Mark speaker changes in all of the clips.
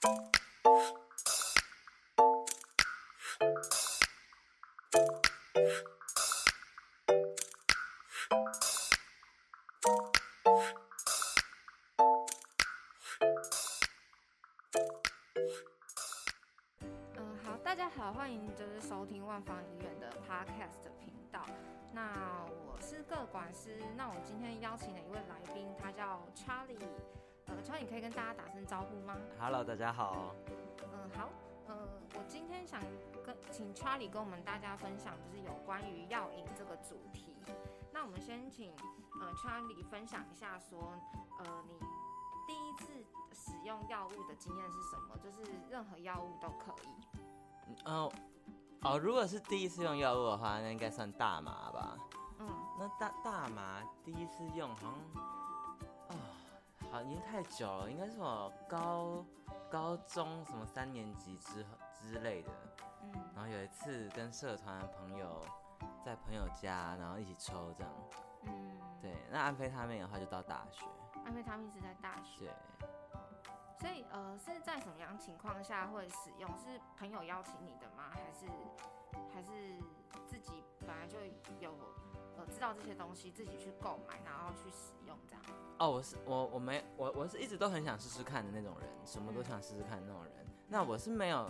Speaker 1: 嗯，好，大家好，欢迎就是收听万方医院的 Podcast 频道。那我是个管师，那我今天邀请了一位来宾，他叫 Charlie。呃，Charlie 可以跟大家打声招呼吗
Speaker 2: ？Hello，大家好。
Speaker 1: 嗯，好，呃，我今天想跟请 Charlie 跟我们大家分享，就是有关于药瘾这个主题。那我们先请呃 Charlie 分享一下说，呃，你第一次使用药物的经验是什么？就是任何药物都可以。
Speaker 2: 嗯哦哦，如果是第一次用药物的话，那应该算大麻吧？
Speaker 1: 嗯，
Speaker 2: 那大大麻第一次用好像啊、好已经太久了，应该是我高高中什么三年级之后之类的。
Speaker 1: 嗯
Speaker 2: 然后有一次跟社团的朋友在朋友家，然后一起抽这样。
Speaker 1: 嗯，
Speaker 2: 对，那安非他命的话就到大学。
Speaker 1: 安非他命是在大学，
Speaker 2: 对，
Speaker 1: 所以呃是在什么样情况下会使用？是朋友邀请你的吗？还是还是自己本来就有呃知道这些东西，自己去购买，然后去使用这样？
Speaker 2: 哦，我是我我没我我是一直都很想试试看的那种人，什么都想试试看的那种人。那我是没有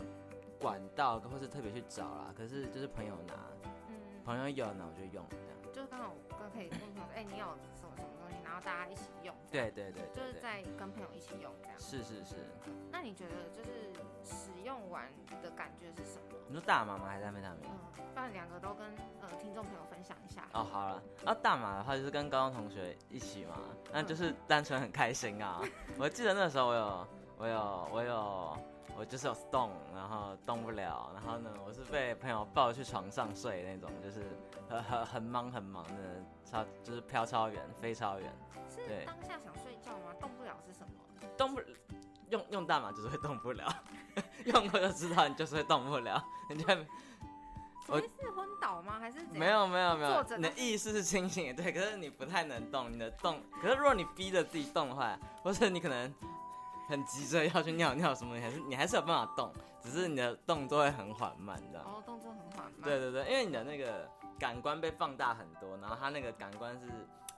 Speaker 2: 管道或是特别去找啦，可是就是朋友拿，
Speaker 1: 嗯，
Speaker 2: 朋友有那我就用这样。
Speaker 1: 就是刚好哥可以问朋友说，哎、你有什么什么然后大家一起用，
Speaker 2: 对，对对
Speaker 1: 就是在跟朋友一起用这样。
Speaker 2: 是是是。
Speaker 1: 那你觉得就是使用完的感觉是什么？
Speaker 2: 你说大麻吗？还是安非他命？
Speaker 1: 嗯，不然两个都跟呃听众朋友分享一下。
Speaker 2: 哦，好了，然后大麻的话就是跟高中同学一起嘛，那就是单纯很开心啊。我记得那时候我有我有我有我就是有动，然后动不了，然后呢我是被朋友抱去床上睡那种，就是很很很忙很忙的，超就是飘超远，飞超远，
Speaker 1: 是
Speaker 2: 对
Speaker 1: 当下想睡觉吗？动不了是什么？
Speaker 2: 动不用用大麻就是会动不了，用过就知道你就是会动不了，你就会我
Speaker 1: 是昏倒吗？还是
Speaker 2: 没有没有没有你的意识是清醒的，对，可是你不太能动，你的动，可是如果你逼着自己动的话，或者你可能很急着要去尿尿什么，你还是你还是有办法动，只是你的动作会很缓慢，这样。
Speaker 1: 哦，动作很缓慢。
Speaker 2: 对对对，因为你的那个感官被放大很多，然后它那个感官是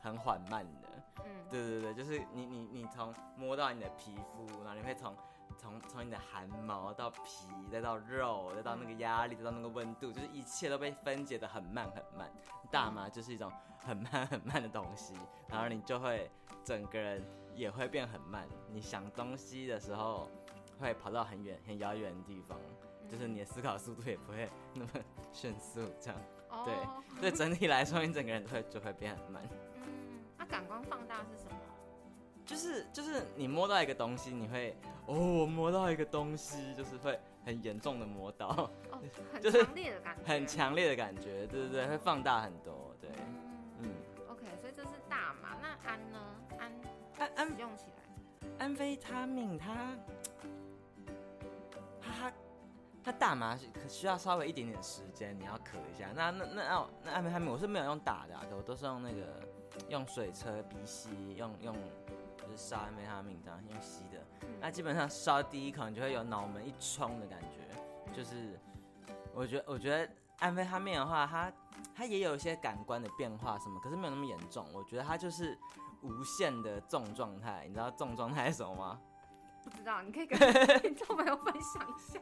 Speaker 2: 很缓慢的。
Speaker 1: 嗯，
Speaker 2: 对对对，就是你你你从摸到你的皮肤，然后你会从从从你的汗毛到皮，再到肉，再到那个压力，再到那个温度，就是一切都被分解的很慢很慢。大麻就是一种很慢很慢的东西，然后你就会整个人也会变很慢。你想东西的时候会跑到很远很遥远的地方，就是你的思考速度也不会那么迅速，这样。
Speaker 1: 哦，
Speaker 2: 对，所以整体来说，你整个人都会就会变很慢。
Speaker 1: 嗯，那感官放大是什么？
Speaker 2: 就是就是你摸到一个东西，你会哦，我摸到一个东西，就是会很严重的摸到，
Speaker 1: 哦，很
Speaker 2: 就是
Speaker 1: 强烈的感觉，
Speaker 2: 很。强烈的感觉，对对对，会放大很多，对，
Speaker 1: 嗯
Speaker 2: 嗯
Speaker 1: ，，OK，所以这是大嘛。那安呢？安
Speaker 2: 安安
Speaker 1: 用起来，
Speaker 2: 安非他命它，它它它大麻是可需要稍微一点点时间，你要咳一下。那那那那那安非他命我是没有用打的、啊，我都是用那个用水车鼻吸，用用就是烧安非他命这样用吸的。那基本上烧第一口，你就会有脑门一冲的感觉，就是我觉得我觉得安非他命的话，它它也有一些感官的变化什么，可是没有那么严重。我觉得它就是无限的重状态，你知道重状态是什么吗？
Speaker 1: 不知道，你可以跟 听众朋友分享一下。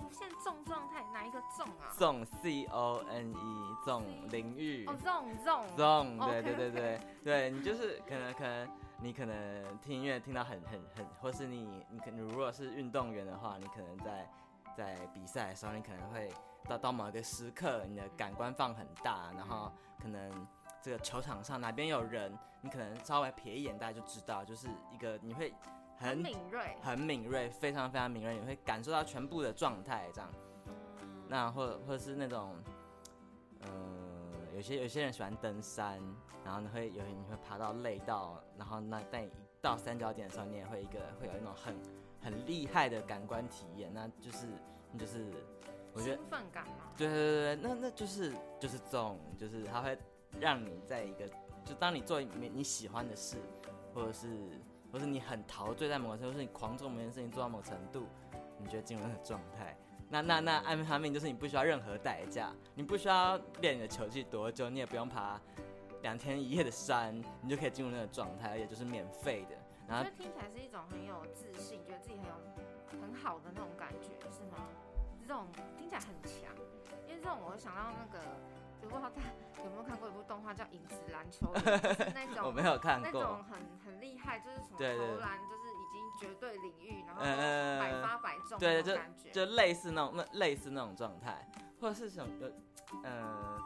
Speaker 1: 无限重状态哪一个重啊？
Speaker 2: 重 C O N E 重淋浴
Speaker 1: 哦，重重
Speaker 2: 重对对对对对，你就是可能可能你可能听音乐听到很很很，或是你你可能如果是运动员的话，你可能在在比赛的时候，你可能会到到某一个时刻，你的感官放很大，然后可能这个球场上哪边有人，你可能稍微瞥一眼，大家就知道，就是一个你会
Speaker 1: 很
Speaker 2: 很
Speaker 1: 敏锐。
Speaker 2: 很敏锐，非常非常敏锐，你会感受到全部的状态这样。
Speaker 1: 嗯
Speaker 2: 那或或者是那种，呃，有些有些人喜欢登山，然后呢会有你会爬到累到，然后那但一到三角点的时候，你也会一个会有一种很很厉害的感官体验，那就是就是我觉得
Speaker 1: 兴奋感嘛，
Speaker 2: 对对对对，那那就是就是这种，就是他会让你在一个，就当你做你你喜欢的事，或者是或者你很陶醉在某个程度，或是你狂做某件事情做到某程度，你觉得进入那个状态。那那那安非他命就是你不需要任何代价，你不需要练你的球技多久，你也不用爬两天一夜的山，你就可以进入那个状态，而且就是免费的。然后
Speaker 1: 我觉得听起来是一种很有自信，觉得自己很有很好的那种感觉，是吗？这种听起来很强，因为这种我想到那个，不知道大家有没有看过一部动画叫《影子篮球员》，就是那种
Speaker 2: 我没有看过。
Speaker 1: 那种，很很厉害，就是什么
Speaker 2: 对对
Speaker 1: 投篮就是已经绝对领域，然后百
Speaker 2: 嗯
Speaker 1: 发百中
Speaker 2: 对就
Speaker 1: 那种感觉。
Speaker 2: 就类似那种那类似那种状态，或者是什么有呃，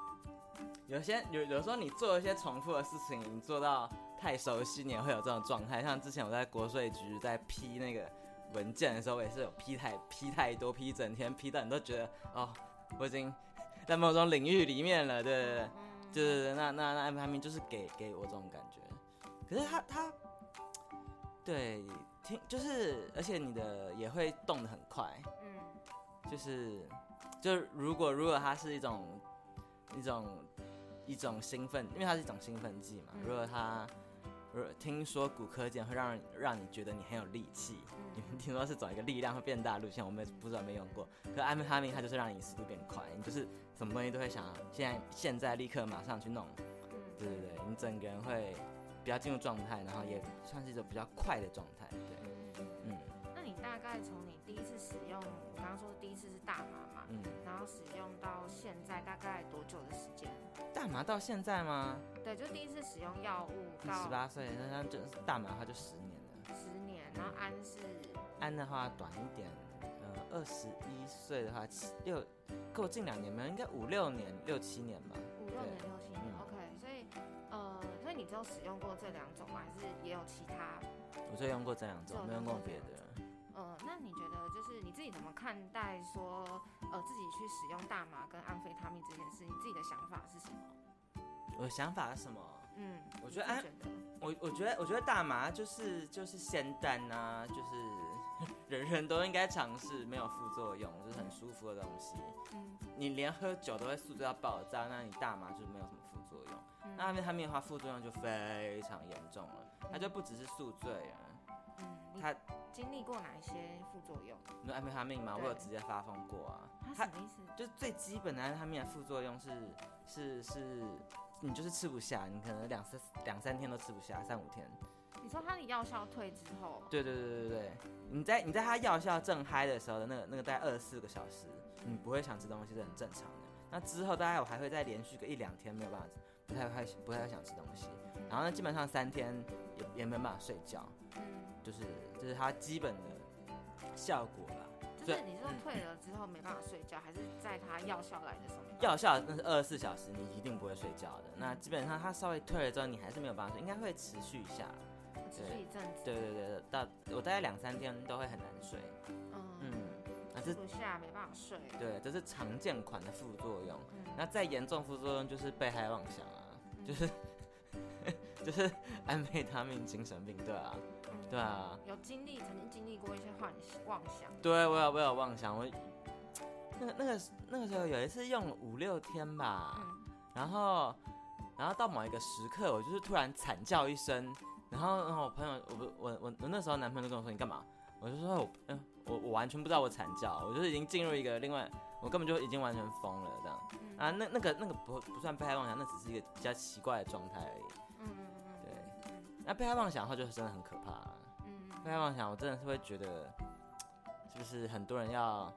Speaker 2: 有些有有时候你做一些重复的事情，你做到太熟悉，你也会有这种状态。像之前我在国税局在批那个文件的时候，我也是有批太批太多，批一整天，批到你都觉得哦，我已经在某种领域里面了，对对对。
Speaker 1: 嗯
Speaker 2: 就是那那那安排明就是给给我这种感觉，可是他他对听就是，而且你的也会动的很快，
Speaker 1: 嗯。
Speaker 2: 就是就如果如果它是一种一种一种兴奋，因为它是一种兴奋剂嘛，
Speaker 1: 嗯
Speaker 2: 如果它听说骨科碱会让让你觉得你很有力气，你
Speaker 1: 们
Speaker 2: 听说是走一个力量会变大的路线，我们也不知道没用过。可安非他命它就是让你速度变快，你就是什么东西都会想现在现在立刻马上去弄，
Speaker 1: 嗯。
Speaker 2: 对对对，你整个人会比较进入状态，然后也算是一种比较快的状态，对，嗯
Speaker 1: 大概从你第一次使用，我刚刚说第一次是大麻嘛，
Speaker 2: 嗯。
Speaker 1: 然后使用到现在大概多久的时间？
Speaker 2: 大麻到现在吗？
Speaker 1: 对，就第一次使用药物到十
Speaker 2: 八岁，那那就是大麻的话就十年了。
Speaker 1: 十年，然后安是
Speaker 2: 安的话短一点，呃，二十一岁的话七六，够近两年没有，应该五六年、六七年吧。
Speaker 1: 五六年、六七年
Speaker 2: 嗯
Speaker 1: ，OK，所以呃，所以你只有使用过这两种吗？还是也有其他？
Speaker 2: 我就用过这两种，没用过别的。
Speaker 1: 呃，那你觉得就是你自己怎么看待说呃自己去使用大麻跟安非他命这件事？你自己的想法是什么？
Speaker 2: 我的想法是什么？
Speaker 1: 嗯，
Speaker 2: 我觉得安我我觉得我觉得大麻就是就是仙丹啊，就是 人人都应该尝试，没有副作用，就是很舒服的东西。
Speaker 1: 嗯
Speaker 2: 你连喝酒都会宿醉到爆炸，那你大麻就没有什么副作用。
Speaker 1: 嗯
Speaker 2: 那安非他命的话，副作用就非常严重了，它就不只是宿醉啊。
Speaker 1: 嗯，你
Speaker 2: 它
Speaker 1: 经历过哪一些副作用？
Speaker 2: 你说安非他命吗？我有直接发疯过啊。
Speaker 1: 他什么意思？
Speaker 2: 就是最基本的安非他命的副作用是是是，你就是吃不下，你可能两三两三天都吃不下，三五天。
Speaker 1: 你说它的药效退之后，
Speaker 2: 对对对对对对，你在你在他药效正嗨的时候的那个那个大概二十四个小时，你不会想吃东西是很正常的。那之后大概我还会再连续个一两天没有办法，不太会不太会想吃东西。然后呢，基本上三天也也没有办法睡觉，
Speaker 1: 嗯，
Speaker 2: 就是这、是它基本的效果啦。
Speaker 1: 就是你说退了之后没办法睡觉，还是在它药效来的时候？
Speaker 2: 药效那是二十四小时，你一定不会睡觉的。那基本上它稍微退了之后，你还是没有办法睡，应该会持续一下。
Speaker 1: 持续一阵子，
Speaker 2: 对对对，到我大概两三天都会很难睡。
Speaker 1: 嗯
Speaker 2: 嗯，那这
Speaker 1: 吃不下没办法睡，
Speaker 2: 对，这是常见款的副作用。
Speaker 1: 嗯，
Speaker 2: 那再严重副作用就是被害妄想啊，
Speaker 1: 嗯
Speaker 2: 就是 就是安非他命精神病，对啊，
Speaker 1: 嗯
Speaker 2: 对啊，
Speaker 1: 有经历曾经经历过一些幻妄想，
Speaker 2: 对我有我有妄想，我那个那个那个时候有一次用了五六天吧，
Speaker 1: 嗯
Speaker 2: 然后然后到某一个时刻，我就是突然惨叫一声，然后然后我朋友，我不我我我那时候男朋友就跟我说你干嘛？我就说我嗯我我完全不知道我惨叫，我就是已经进入一个另外，我根本就已经完全疯了这样
Speaker 1: 嗯
Speaker 2: 啊，那那个那个不不算被害妄想，那只是一个比较奇怪的状态而已。那被害妄想的话就是真的很可怕、
Speaker 1: 嗯
Speaker 2: 被害妄想，我真的是会觉得，是不是很多人要，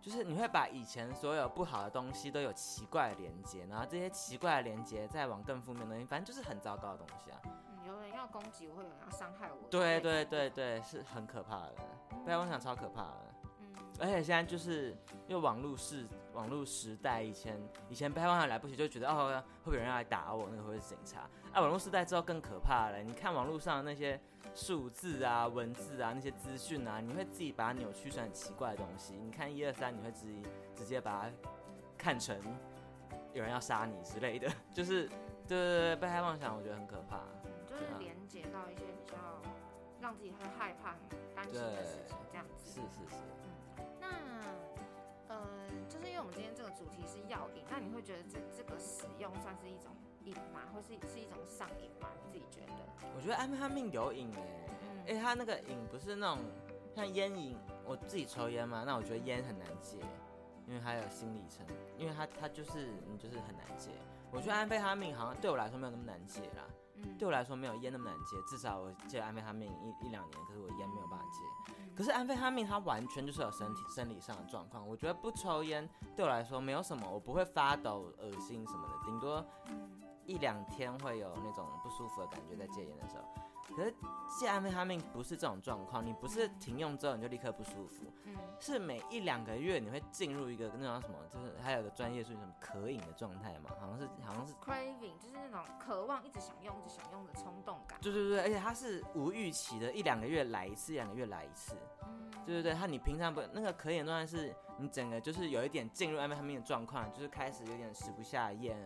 Speaker 2: 就是你会把以前所有不好的东西都有奇怪的连接，然后这些奇怪的连接再往更负面的东西，反正就是很糟糕的东西啊。
Speaker 1: 嗯，有人要攻击我，会有人要伤害我，
Speaker 2: 对对对对，是很可怕的，被害妄想超可怕的。
Speaker 1: 嗯
Speaker 2: 而且现在就是因为网络时网络时代，以前以前被害妄想来不及，就觉得哦会不会有人要来打我，那个会是警察。啊，网络时代之后更可怕了，你看网络上那些数字啊、文字啊、那些资讯啊，你会自己把它扭曲成很奇怪的东西。你看一二三，你会直接直接把它看成有人要杀你之类的，就是对对对，被害妄想我觉得很可怕。
Speaker 1: 嗯就是连接到一些比较让自己会害怕、很担心的事情，这样子。
Speaker 2: 是是是，
Speaker 1: 那呃，就是因为我们今天这个主题是药瘾，那你会觉得这这个使用算是一种瘾瘾吗？或是是一种上瘾吗？你自己觉得？
Speaker 2: 我觉得安非他命有瘾哎，
Speaker 1: 嗯
Speaker 2: 哎、他那个瘾不是那种像烟瘾，我自己抽烟嘛，那我觉得烟很难戒，因为它有心理层，因为它它就是你就是很难戒。我觉得安非他命好像对我来说没有那么难戒啦，
Speaker 1: 嗯
Speaker 2: 对我来说没有烟那么难戒，至少我戒安非他命一一两年，可是我烟没有办法戒。
Speaker 1: 嗯
Speaker 2: 可是安非他命它完全就是有身体生理上的状况，我觉得不抽烟对我来说没有什么，我不会发抖、恶心什么的，顶多
Speaker 1: 嗯
Speaker 2: 一两天会有那种不舒服的感觉在戒烟的时候。可是戒安非他命不是这种状况，你不是停用之后你就立刻不舒服，
Speaker 1: 嗯
Speaker 2: 是每一两个月你会进入一个那种什么，就是还有个专业术语什么渴饮的状态嘛，好像是好像是。
Speaker 1: ，craving 就是那种渴望一直想用、一直想用的冲动感。
Speaker 2: 对对对，而且它是无预期的，一两个月来一次，一两个月来一次。
Speaker 1: 嗯
Speaker 2: 对对对，它你平常不那个可饮的状态是，你整个就是有一点进入安非他命的状况，就是开始有点食不下咽，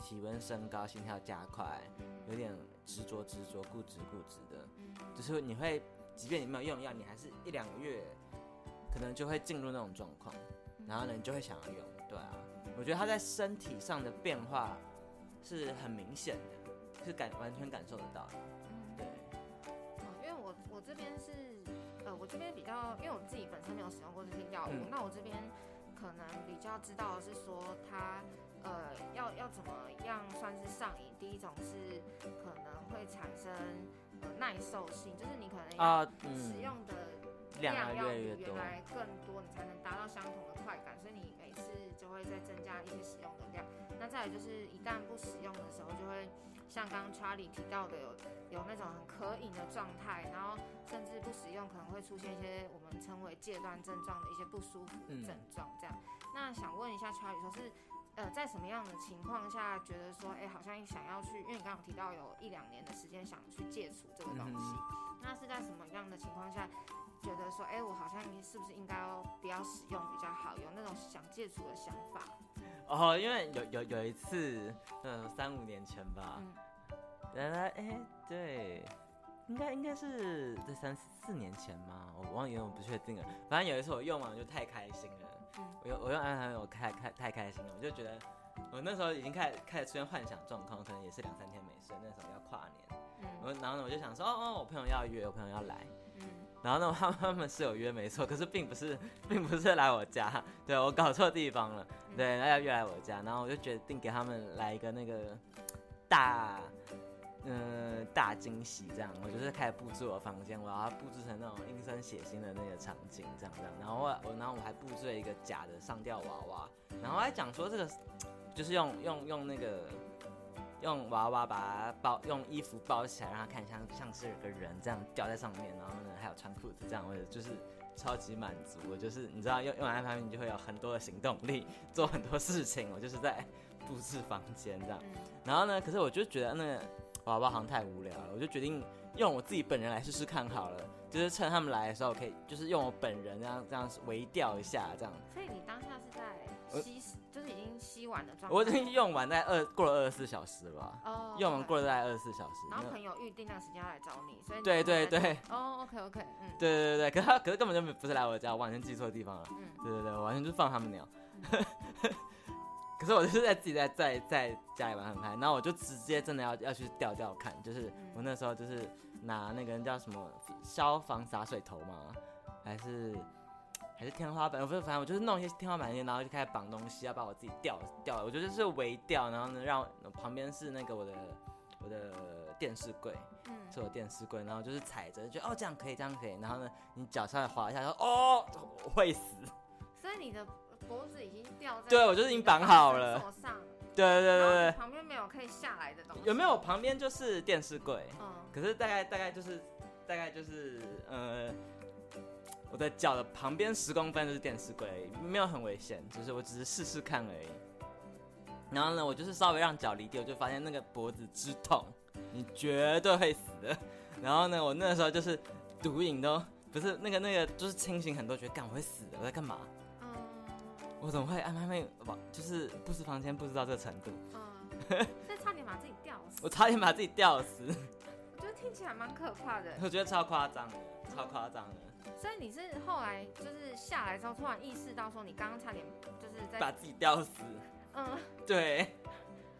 Speaker 2: 体温升高，心跳加快，有点执着执着、固执固执的，
Speaker 1: 嗯
Speaker 2: 就是你会，即便你没有用药，你还是一两个月，可能就会进入那种状况，然后呢，你就会想要用。对啊，我觉得他在身体上的变化是很明显的，是感完全感受得到的。
Speaker 1: 嗯
Speaker 2: 对，
Speaker 1: 哦，因为我我这边是，呃，我这边比较，因为我自己本身没有使用过这些药物，
Speaker 2: 嗯
Speaker 1: 那我这边可能比较知道的是说它，呃，要要怎么样算是上瘾。第一种是可能会产生呃耐受性，就是你可能要
Speaker 2: 啊，
Speaker 1: 使
Speaker 2: 嗯，
Speaker 1: 用的
Speaker 2: 量要
Speaker 1: 比原。来更多，你才能达到相同的快感，所以你每次就会再增加一些使用的量。那再来就是一旦不使用的时候，就会像刚刚 Charlie 提到的有有那种很渴饮的状态，然后甚至不使用可能会出现一些我们称为戒断症状的一些不舒服的
Speaker 2: 嗯
Speaker 1: 症状。这样，那想问一下 Charlie 说是。呃，在什么样的情况下觉得说，哎、好像想要去，因为你刚刚有提到有一两年的时间想去戒除这个东西，
Speaker 2: 嗯
Speaker 1: 那是在什么样的情况下觉得说，哎、我好像是不是应该要不要使用比较好？有那种想戒除的想法？
Speaker 2: 哦，因为有有有一次，嗯，三五年前吧，
Speaker 1: 嗯
Speaker 2: 原来哎，对，应该应该是在三四年前嘛？我忘记了，我不确定了。反正有一次我用完我就太开心了，
Speaker 1: 嗯
Speaker 2: 我又我又安安我开开太开心了，我就觉得我那时候已经开始开始出现幻想状况，可能也是两三天没睡，那时候要跨年，
Speaker 1: 嗯。
Speaker 2: 我然后呢我就想说，哦哦，我朋友要约，我朋友要来。
Speaker 1: 嗯。
Speaker 2: 然后呢，他们他们是有约没错，可是并不是，并不是来我家，对我搞错地方了，
Speaker 1: 嗯。
Speaker 2: 对，然后要约来我家，然后我就决定给他们来一个那个大，嗯、大惊喜，这样，我就是开始布置我房间，我要布置成那种阴森血腥的那个场景，这样这样，然后我我然后我还布置了一个假的上吊娃娃，然后还讲说这个就是用用用那个。用娃娃把它包，用衣服包起来，让它看像像是有个人这样吊在上面，然后呢还有穿裤子这样，我就是超级满足。我就是你知道用用完安你就会有很多的行动力，做很多事情。我就是在布置房间这样。
Speaker 1: 嗯
Speaker 2: 然后呢，可是我就觉得那个娃娃好像太无聊了，我就决定用我自己本人来试试看好了。就是趁他们来的时候，可以就是用我本人这样这样微调一下这样。
Speaker 1: 所以你当下是在吸，就是已经吸完的状态。
Speaker 2: 我已经用完在二过了二十四小时了吧，
Speaker 1: 哦，
Speaker 2: 用完过了大概二十四小时。
Speaker 1: 然后朋友预定那个时间要来找你，所以
Speaker 2: 对对对
Speaker 1: 哦，OK OK，嗯
Speaker 2: 对对对对，可是他可是根本就不是来我家，我完全记错地方了。
Speaker 1: 嗯
Speaker 2: 对对对，我完全就是放他们鸟。可是我就是在自己在在在家里玩很嗨，然后我就直接真的要要去调调看，就是我那时候就是拿那个人叫什么消防洒水头嘛，还是还是天花板，我不是反正我就是弄一些天花板那些，然后就开始绑东西，要把我自己吊吊，我觉得就是围吊，然后呢让旁边是那个我的我的电视柜，
Speaker 1: 嗯
Speaker 2: 是我电视柜，然后就是踩着，就哦这样可以，这样可以，然后呢，你脚稍微滑一下，说哦会死，
Speaker 1: 所以你的脖子已经吊在
Speaker 2: 对我就是已经绑好了
Speaker 1: 手上，
Speaker 2: 对对对对对，
Speaker 1: 旁边没有可以下来的东西，
Speaker 2: 有没有？旁边就是电视柜，
Speaker 1: 嗯
Speaker 2: 可是大概大概就是大概就是呃，我的脚的旁边十公分就是电视柜，没有很危险，就是我只是试试看而已。然后呢，我就是稍微让脚离地，我就发现那个脖子之痛，你绝对会死的。然后呢，我那时候就是毒瘾都不是那个那个，就是清醒很多，觉得干我会死的，我在干嘛？
Speaker 1: 嗯
Speaker 2: 我怎么会安排妹哇？就是布置房间布置到这个程度，
Speaker 1: 嗯，所以差点把自己吊死，
Speaker 2: 我差点把自己吊死，
Speaker 1: 我觉得听起来蛮可怕的。
Speaker 2: 我觉得超夸张的，超夸张的。
Speaker 1: 所以你是后来就是下来之后，突然意识到说你刚刚差点就是在
Speaker 2: 把自己吊死。
Speaker 1: 嗯
Speaker 2: 对，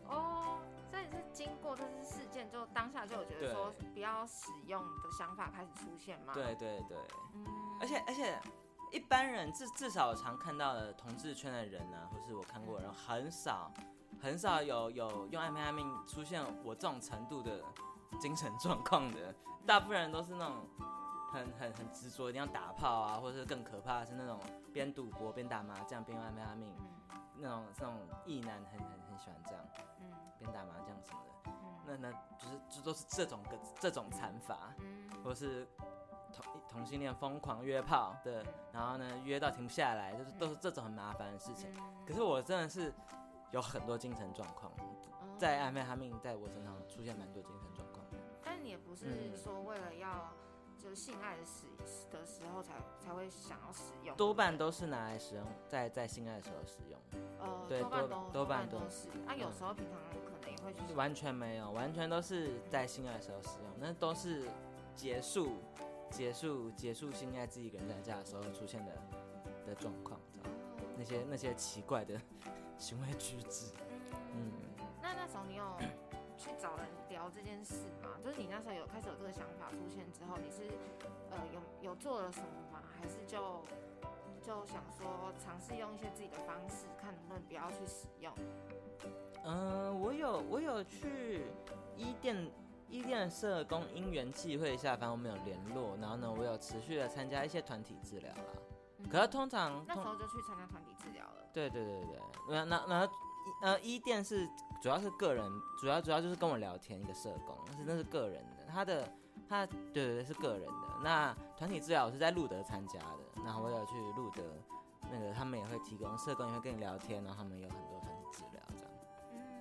Speaker 1: 哦，所以是经过这次事件，就当下就有觉得说不要使用的想法开始出现吗？
Speaker 2: 对对对，
Speaker 1: 嗯，
Speaker 2: 而且而且一般人至至少我常看到的同志圈的人呢、或是我看过的人很少很少有有用安非他命出现我这种程度的精神状况的，大部分人都是那种很很很执着一定要打炮啊，或者是更可怕的是那种边赌博边打麻将边用安非他命
Speaker 1: 嗯。
Speaker 2: 那种这种异男很很很喜欢这样
Speaker 1: 嗯。
Speaker 2: 边打麻将什么的，
Speaker 1: 嗯。
Speaker 2: 那那就是这都是这种个这种惨法。
Speaker 1: 嗯。
Speaker 2: 或是同同性恋疯狂约炮的，然后呢约到停不下来，就是都是这种很麻烦的事情。
Speaker 1: 嗯
Speaker 2: 可是我真的是有很多精神状况，
Speaker 1: 哦
Speaker 2: 在安非他命在我身上出现蛮多精神状况。
Speaker 1: 但你也不是
Speaker 2: 嗯
Speaker 1: 说为了要就是性爱的时的时候才才会想要使用，
Speaker 2: 多半都是拿来使用，在在性爱的时候使用，
Speaker 1: 呃
Speaker 2: 对多
Speaker 1: 多半都
Speaker 2: 多半都
Speaker 1: 都是，啊有时候平常可能也会去
Speaker 2: 完全没有，完全都是在性爱的时候使用，那都是结束结束结束性爱自己一个人在家的时候出现的的状况，那些那些奇怪的 行为举止，
Speaker 1: 嗯
Speaker 2: 嗯。
Speaker 1: 那那时候你有去找人聊这件事吗？就是你那时候有开始有这个想法出现之后，你是呃有有做了什么吗？还是就就想说尝试用一些自己的方式，看能不能不要去使用？
Speaker 2: 嗯，我有我有去伊甸伊甸社工因缘际会下，反正我们有联络，然后呢，我有持续的参加一些团体治疗啦。
Speaker 1: 嗯
Speaker 2: 可是通常通
Speaker 1: 那时候就去参加团体治疗了。
Speaker 2: 对对对对，那那那呃伊甸是主要是个人，主要主要就是跟我聊天一个社工，但是那是个人的，他的他对对对是个人的。那团体治疗我是在路德参加的，然后我有去路德。那个他们也会提供社工也会跟你聊天，然后他们有很多